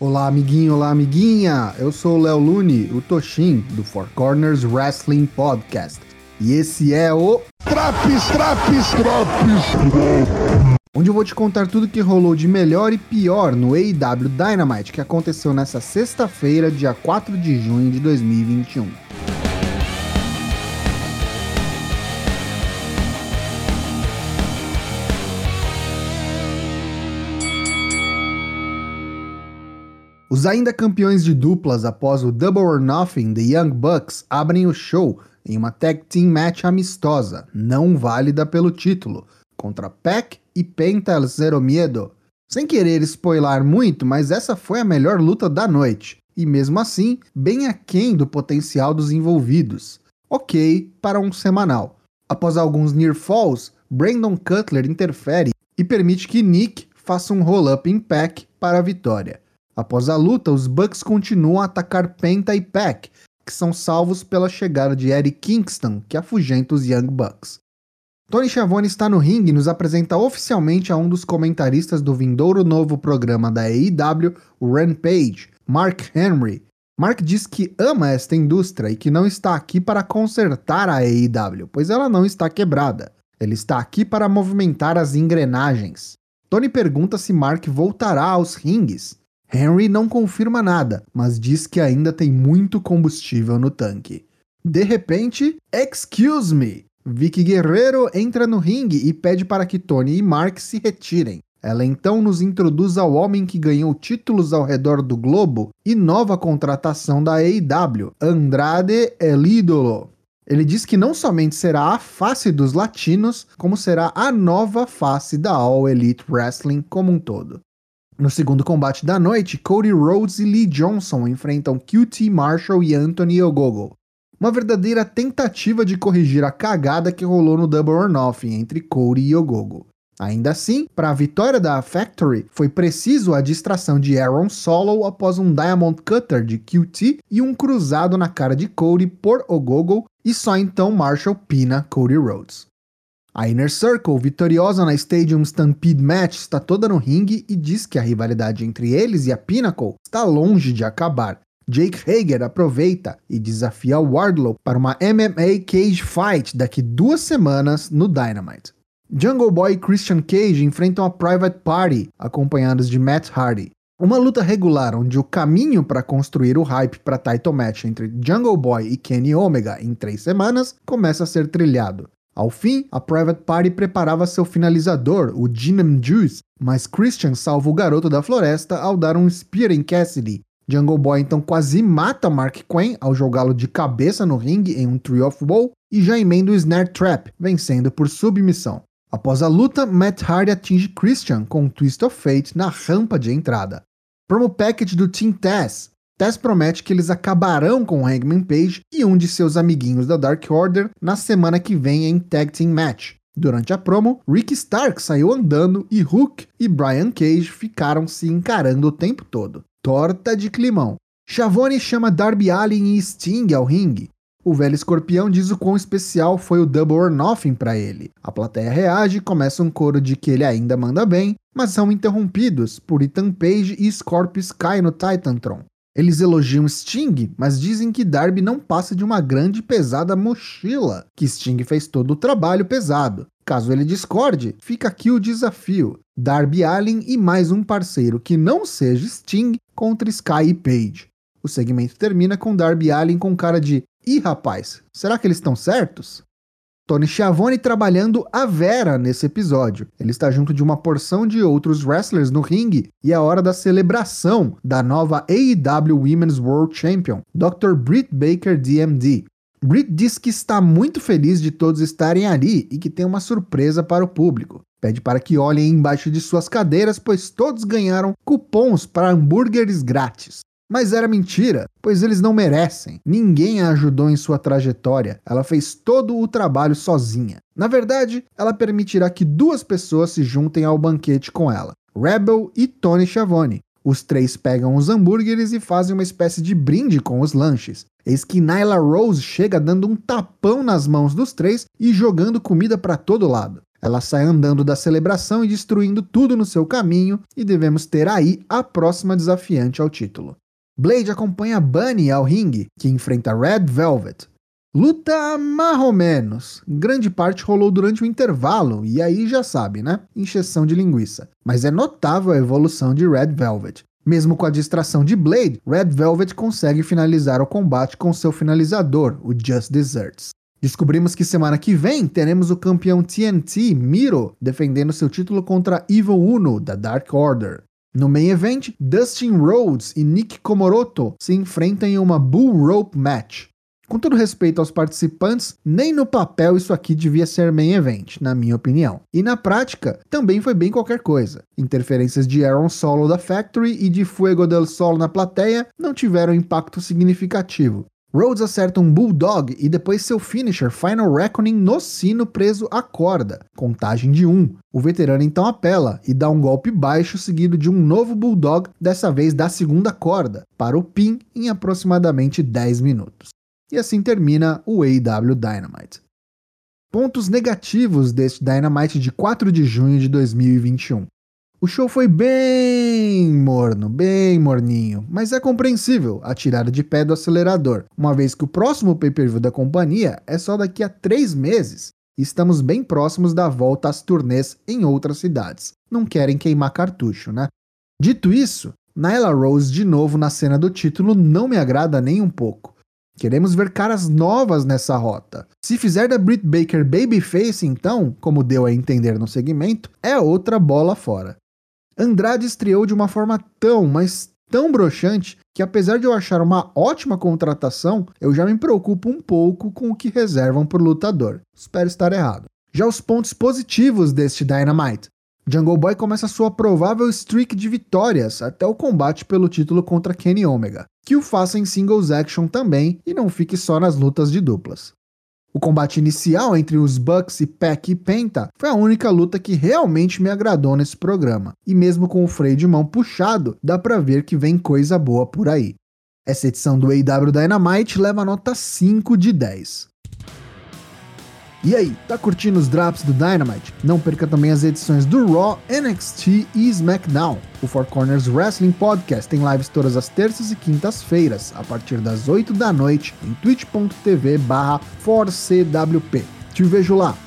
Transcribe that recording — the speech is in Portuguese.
Olá, amiguinho, olá, amiguinha! Eu sou o Léo Lune, o Toshin, do Four Corners Wrestling Podcast. E esse é o. Traps, traps, traps! Onde eu vou te contar tudo que rolou de melhor e pior no AEW Dynamite que aconteceu nessa sexta-feira, dia 4 de junho de 2021. Os ainda campeões de duplas após o Double or Nothing, The Young Bucks, abrem o show em uma tag team match amistosa, não válida pelo título, contra Pac e Penta El Zero Miedo. Sem querer spoiler muito, mas essa foi a melhor luta da noite, e mesmo assim, bem aquém do potencial dos envolvidos. Ok para um semanal. Após alguns near falls, Brandon Cutler interfere e permite que Nick faça um roll-up em Pac para a vitória. Após a luta, os Bucks continuam a atacar Penta e Pac, que são salvos pela chegada de Eddie Kingston, que afugenta os Young Bucks. Tony Schiavone está no ringue e nos apresenta oficialmente a um dos comentaristas do vindouro novo programa da AEW, o Rampage, Mark Henry. Mark diz que ama esta indústria e que não está aqui para consertar a AEW, pois ela não está quebrada. Ele está aqui para movimentar as engrenagens. Tony pergunta se Mark voltará aos ringues. Henry não confirma nada, mas diz que ainda tem muito combustível no tanque. De repente, excuse me! Vicky Guerreiro entra no ringue e pede para que Tony e Mark se retirem. Ela então nos introduz ao homem que ganhou títulos ao redor do globo e nova contratação da AEW, Andrade El Ídolo. Ele diz que não somente será a face dos latinos, como será a nova face da All Elite Wrestling como um todo. No segundo combate da noite, Cody Rhodes e Lee Johnson enfrentam QT Marshall e Anthony Ogogo. Uma verdadeira tentativa de corrigir a cagada que rolou no Double or Nothing entre Cody e Ogogo. Ainda assim, para a vitória da Factory, foi preciso a distração de Aaron Solo após um Diamond Cutter de QT e um cruzado na cara de Cody por Ogogo, e só então Marshall pina Cody Rhodes. A Inner Circle, vitoriosa na Stadium Stampede Match, está toda no ringue e diz que a rivalidade entre eles e a Pinnacle está longe de acabar. Jake Hager aproveita e desafia Wardlow para uma MMA Cage Fight daqui duas semanas no Dynamite. Jungle Boy e Christian Cage enfrentam a Private Party, acompanhados de Matt Hardy. Uma luta regular onde o caminho para construir o hype para title match entre Jungle Boy e Kenny Omega em três semanas começa a ser trilhado. Ao fim, a Private Party preparava seu finalizador, o Ginam Juice, mas Christian salva o garoto da floresta ao dar um spear em Cassidy. Jungle Boy então quase mata Mark Quinn ao jogá-lo de cabeça no ringue em um Tree of Woe e já emenda o Snare Trap, vencendo por submissão. Após a luta, Matt Hardy atinge Christian com um Twist of Fate na rampa de entrada. Promo package do Team Taz, Tess promete que eles acabarão com Hangman Page e um de seus amiguinhos da Dark Order na semana que vem em Tag Team Match. Durante a promo, Rick Stark saiu andando e Hook e Brian Cage ficaram se encarando o tempo todo. Torta de climão. Shavone chama Darby Allin e Sting ao ringue. O velho escorpião diz o quão especial foi o Double or Nothing para ele. A plateia reage e começa um coro de que ele ainda manda bem, mas são interrompidos por Ethan Page e Scorpio Sky no Titantron. Eles elogiam Sting, mas dizem que Darby não passa de uma grande e pesada mochila, que Sting fez todo o trabalho pesado. Caso ele discorde, fica aqui o desafio: Darby Allin e mais um parceiro que não seja Sting contra Sky e Page. O segmento termina com Darby Allin com cara de: Ih, rapaz, será que eles estão certos? Tony Schiavone trabalhando a Vera nesse episódio. Ele está junto de uma porção de outros wrestlers no ringue e é hora da celebração da nova AEW Women's World Champion, Dr. Britt Baker DMD. Britt diz que está muito feliz de todos estarem ali e que tem uma surpresa para o público. Pede para que olhem embaixo de suas cadeiras, pois todos ganharam cupons para hambúrgueres grátis. Mas era mentira, pois eles não merecem. Ninguém a ajudou em sua trajetória. Ela fez todo o trabalho sozinha. Na verdade, ela permitirá que duas pessoas se juntem ao banquete com ela: Rebel e Tony Schiavone. Os três pegam os hambúrgueres e fazem uma espécie de brinde com os lanches. Eis que Nyla Rose chega dando um tapão nas mãos dos três e jogando comida para todo lado. Ela sai andando da celebração e destruindo tudo no seu caminho, e devemos ter aí a próxima desafiante ao título. Blade acompanha Bunny ao ringue, que enfrenta Red Velvet. Luta mais ou menos. Grande parte rolou durante o intervalo, e aí já sabe, né? Injeção de linguiça. Mas é notável a evolução de Red Velvet. Mesmo com a distração de Blade, Red Velvet consegue finalizar o combate com seu finalizador, o Just Desserts. Descobrimos que semana que vem teremos o campeão TNT, Miro, defendendo seu título contra Evil Uno, da Dark Order. No main event, Dustin Rhodes e Nick Komoroto se enfrentam em uma Bull Rope Match. Com todo respeito aos participantes, nem no papel isso aqui devia ser main event, na minha opinião. E na prática, também foi bem qualquer coisa. Interferências de Aaron Solo da Factory e de Fuego del Sol na plateia não tiveram impacto significativo. Rhodes acerta um Bulldog e depois seu finisher Final Reckoning no sino preso à corda, contagem de 1. Um. O veterano então apela e dá um golpe baixo seguido de um novo Bulldog, dessa vez da segunda corda, para o pin em aproximadamente 10 minutos. E assim termina o AEW Dynamite. Pontos negativos deste Dynamite de 4 de junho de 2021. O show foi bem morno, bem morninho, mas é compreensível a tirada de pé do acelerador, uma vez que o próximo pay-per-view da companhia é só daqui a três meses e estamos bem próximos da volta às turnês em outras cidades. Não querem queimar cartucho, né? Dito isso, Nyla Rose de novo na cena do título não me agrada nem um pouco. Queremos ver caras novas nessa rota. Se fizer da Britt Baker babyface, então, como deu a entender no segmento, é outra bola fora. Andrade estreou de uma forma tão, mas tão broxante que apesar de eu achar uma ótima contratação, eu já me preocupo um pouco com o que reservam por lutador. Espero estar errado. Já os pontos positivos deste Dynamite. Jungle Boy começa sua provável streak de vitórias até o combate pelo título contra Kenny Omega, que o faça em singles action também e não fique só nas lutas de duplas. O combate inicial entre os Bucks e Peck e Penta foi a única luta que realmente me agradou nesse programa. E mesmo com o freio de mão puxado, dá pra ver que vem coisa boa por aí. Essa edição do AW Dynamite leva nota 5 de 10. E aí, tá curtindo os drops do Dynamite? Não perca também as edições do Raw, NXT e SmackDown. O Four Corners Wrestling Podcast tem lives todas as terças e quintas-feiras, a partir das 8 da noite, em twitch.tv barra 4CWP. Te vejo lá!